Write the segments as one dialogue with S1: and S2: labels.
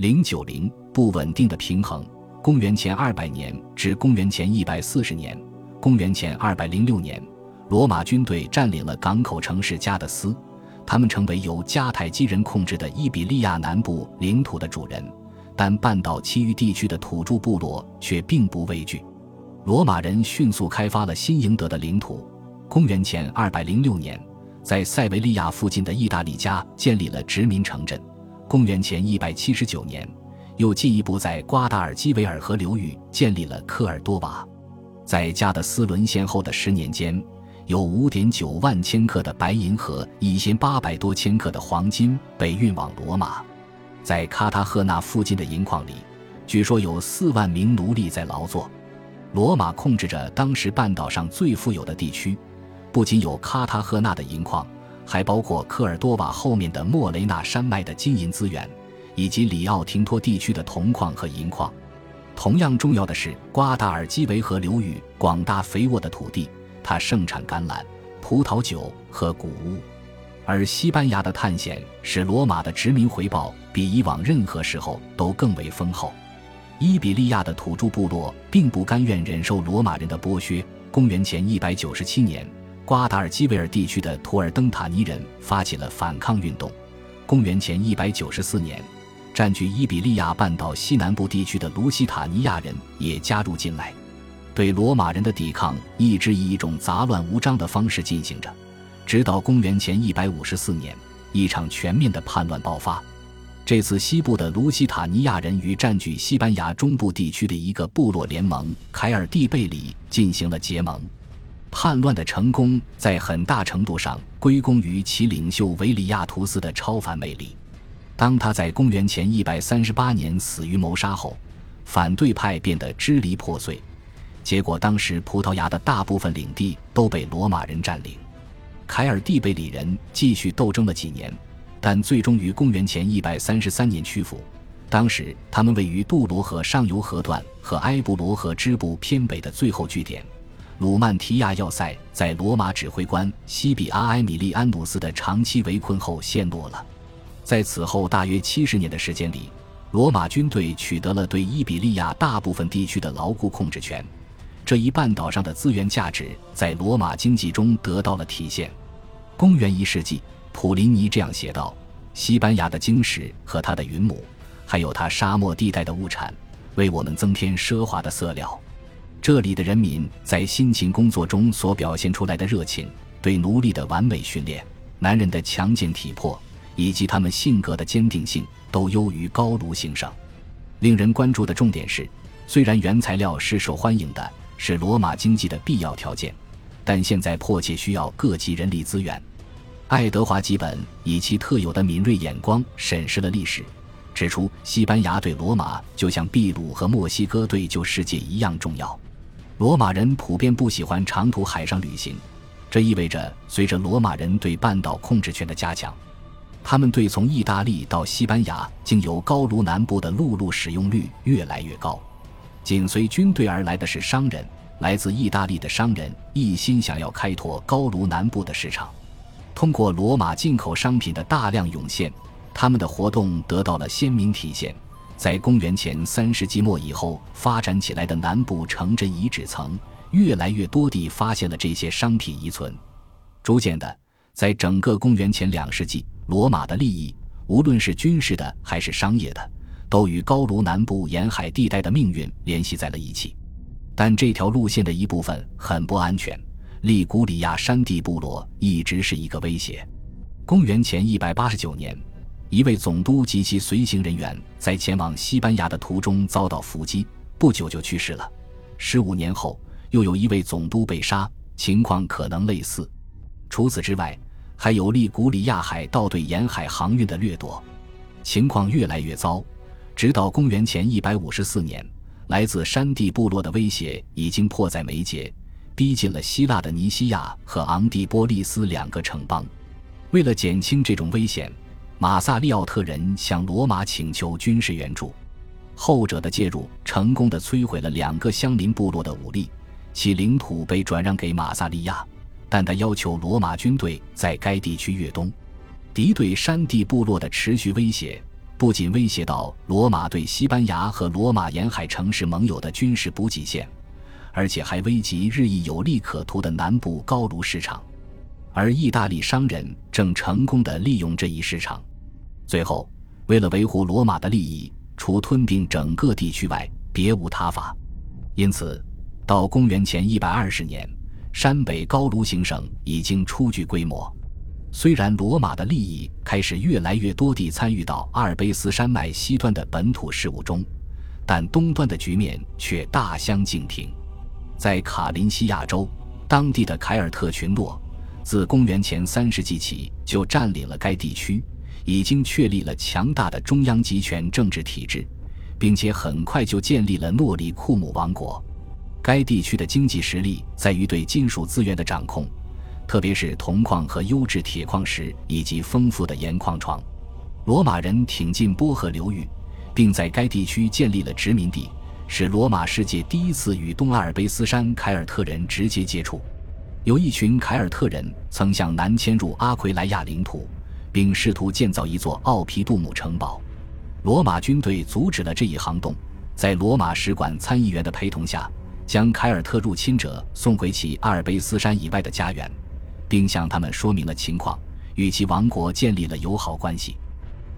S1: 零九零不稳定的平衡。公元前二百年至公元前一百四十年，公元前二百零六年，罗马军队占领了港口城市加的斯，他们成为由迦太基人控制的伊比利亚南部领土的主人。但半岛其余地区的土著部落却并不畏惧，罗马人迅速开发了新赢得的领土。公元前二百零六年，在塞维利亚附近的意大利家建立了殖民城镇。公元前一百七十九年，又进一步在瓜达尔基维尔河流域建立了科尔多瓦。在加的斯沦陷后的十年间，有五点九万千克的白银和一千八百多千克的黄金被运往罗马。在卡塔赫纳附近的银矿里，据说有四万名奴隶在劳作。罗马控制着当时半岛上最富有的地区，不仅有卡塔赫纳的银矿，还包括科尔多瓦后面的莫雷纳山脉的金银资源，以及里奥廷托地区的铜矿和银矿。同样重要的是，瓜达尔基维河流域广大肥沃的土地，它盛产橄榄、葡萄酒和谷物。而西班牙的探险使罗马的殖民回报比以往任何时候都更为丰厚。伊比利亚的土著部落并不甘愿忍受罗马人的剥削。公元前一百九十七年，瓜达尔基维尔地区的图尔登塔尼人发起了反抗运动。公元前一百九十四年，占据伊比利亚半岛西南部地区的卢西塔尼亚人也加入进来。对罗马人的抵抗一直以一种杂乱无章的方式进行着。直到公元前一百五十四年，一场全面的叛乱爆发。这次，西部的卢西塔尼亚人与占据西班牙中部地区的一个部落联盟凯尔蒂贝里进行了结盟。叛乱的成功在很大程度上归功于其领袖维里亚图斯的超凡魅力。当他在公元前一百三十八年死于谋杀后，反对派变得支离破碎。结果，当时葡萄牙的大部分领地都被罗马人占领。凯尔蒂贝里人继续斗争了几年，但最终于公元前一百三十三年屈服。当时，他们位于杜罗河上游河段和埃布罗河支部偏北的最后据点——鲁曼提亚要塞，在罗马指挥官西比阿埃米利安努斯的长期围困后陷落了。在此后大约七十年的时间里，罗马军队取得了对伊比利亚大部分地区的牢固控制权。这一半岛上的资源价值在罗马经济中得到了体现。公元一世纪，普林尼这样写道：“西班牙的晶石和它的云母，还有它沙漠地带的物产，为我们增添奢华的色料。这里的人民在辛勤工作中所表现出来的热情，对奴隶的完美训练，男人的强健体魄，以及他们性格的坚定性，都优于高卢行省。令人关注的重点是，虽然原材料是受欢迎的，是罗马经济的必要条件，但现在迫切需要各级人力资源。”爱德华·基本以其特有的敏锐眼光审视了历史，指出西班牙对罗马就像秘鲁和墨西哥对旧世界一样重要。罗马人普遍不喜欢长途海上旅行，这意味着随着罗马人对半岛控制权的加强，他们对从意大利到西班牙经由高卢南部的陆路使用率越来越高。紧随军队而来的是商人，来自意大利的商人一心想要开拓高卢南部的市场。通过罗马进口商品的大量涌现，他们的活动得到了鲜明体现。在公元前三世纪末以后发展起来的南部城镇遗址层，越来越多地发现了这些商品遗存。逐渐的，在整个公元前两世纪，罗马的利益，无论是军事的还是商业的，都与高卢南部沿海地带的命运联系在了一起。但这条路线的一部分很不安全。利古里亚山地部落一直是一个威胁。公元前一百八十九年，一位总督及其随行人员在前往西班牙的途中遭到伏击，不久就去世了。十五年后，又有一位总督被杀，情况可能类似。除此之外，还有利古里亚海盗对沿海航运的掠夺，情况越来越糟。直到公元前一百五十四年，来自山地部落的威胁已经迫在眉睫。逼近了希腊的尼西亚和昂蒂波利斯两个城邦。为了减轻这种危险，马萨利奥特人向罗马请求军事援助。后者的介入成功的摧毁了两个相邻部落的武力，其领土被转让给马萨利亚，但他要求罗马军队在该地区越冬。敌对山地部落的持续威胁，不仅威胁到罗马对西班牙和罗马沿海城市盟友的军事补给线，而且还危及日益有利可图的南部高卢市场。而意大利商人正成功地利用这一市场。最后，为了维护罗马的利益，除吞并整个地区外，别无他法。因此，到公元前一百二十年，山北高卢行省已经初具规模。虽然罗马的利益开始越来越多地参与到阿尔卑斯山脉西端的本土事务中，但东端的局面却大相径庭。在卡林西亚州，当地的凯尔特群落。自公元前三世纪起就占领了该地区，已经确立了强大的中央集权政治体制，并且很快就建立了诺里库姆王国。该地区的经济实力在于对金属资源的掌控，特别是铜矿和优质铁矿石以及丰富的盐矿床。罗马人挺进波河流域，并在该地区建立了殖民地，是罗马世界第一次与东阿尔卑斯山凯尔特人直接接触。有一群凯尔特人曾向南迁入阿奎莱亚领土，并试图建造一座奥皮杜姆城堡。罗马军队阻止了这一行动，在罗马使馆参议员的陪同下，将凯尔特入侵者送回其阿尔卑斯山以外的家园，并向他们说明了情况，与其王国建立了友好关系。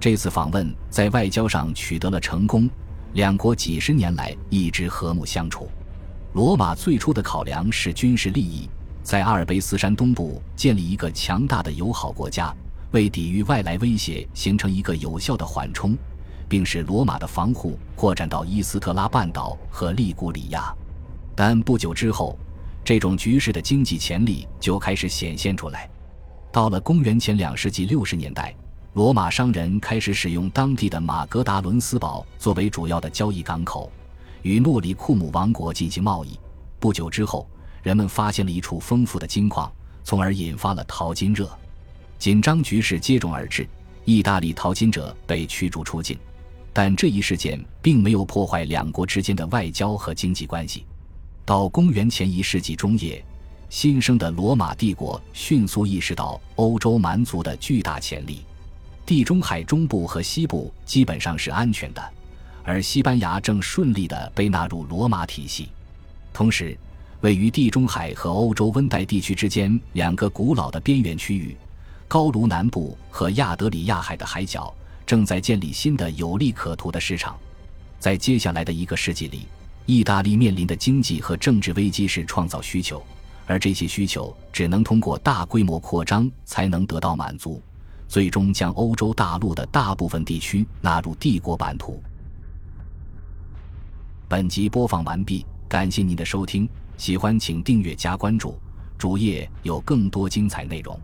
S1: 这次访问在外交上取得了成功，两国几十年来一直和睦相处。罗马最初的考量是军事利益。在阿尔卑斯山东部建立一个强大的友好国家，为抵御外来威胁形成一个有效的缓冲，并使罗马的防护扩展到伊斯特拉半岛和利古里亚。但不久之后，这种局势的经济潜力就开始显现出来。到了公元前两世纪六十年代，罗马商人开始使用当地的马格达伦斯堡作为主要的交易港口，与诺里库姆王国进行贸易。不久之后。人们发现了一处丰富的金矿，从而引发了淘金热，紧张局势接踵而至。意大利淘金者被驱逐出境，但这一事件并没有破坏两国之间的外交和经济关系。到公元前一世纪中叶，新生的罗马帝国迅速意识到欧洲蛮族的巨大潜力。地中海中部和西部基本上是安全的，而西班牙正顺利地被纳入罗马体系，同时。位于地中海和欧洲温带地区之间两个古老的边缘区域，高卢南部和亚德里亚海的海角正在建立新的有利可图的市场。在接下来的一个世纪里，意大利面临的经济和政治危机是创造需求，而这些需求只能通过大规模扩张才能得到满足，最终将欧洲大陆的大部分地区纳入帝国版图。本集播放完毕，感谢您的收听。喜欢请订阅加关注，主页有更多精彩内容。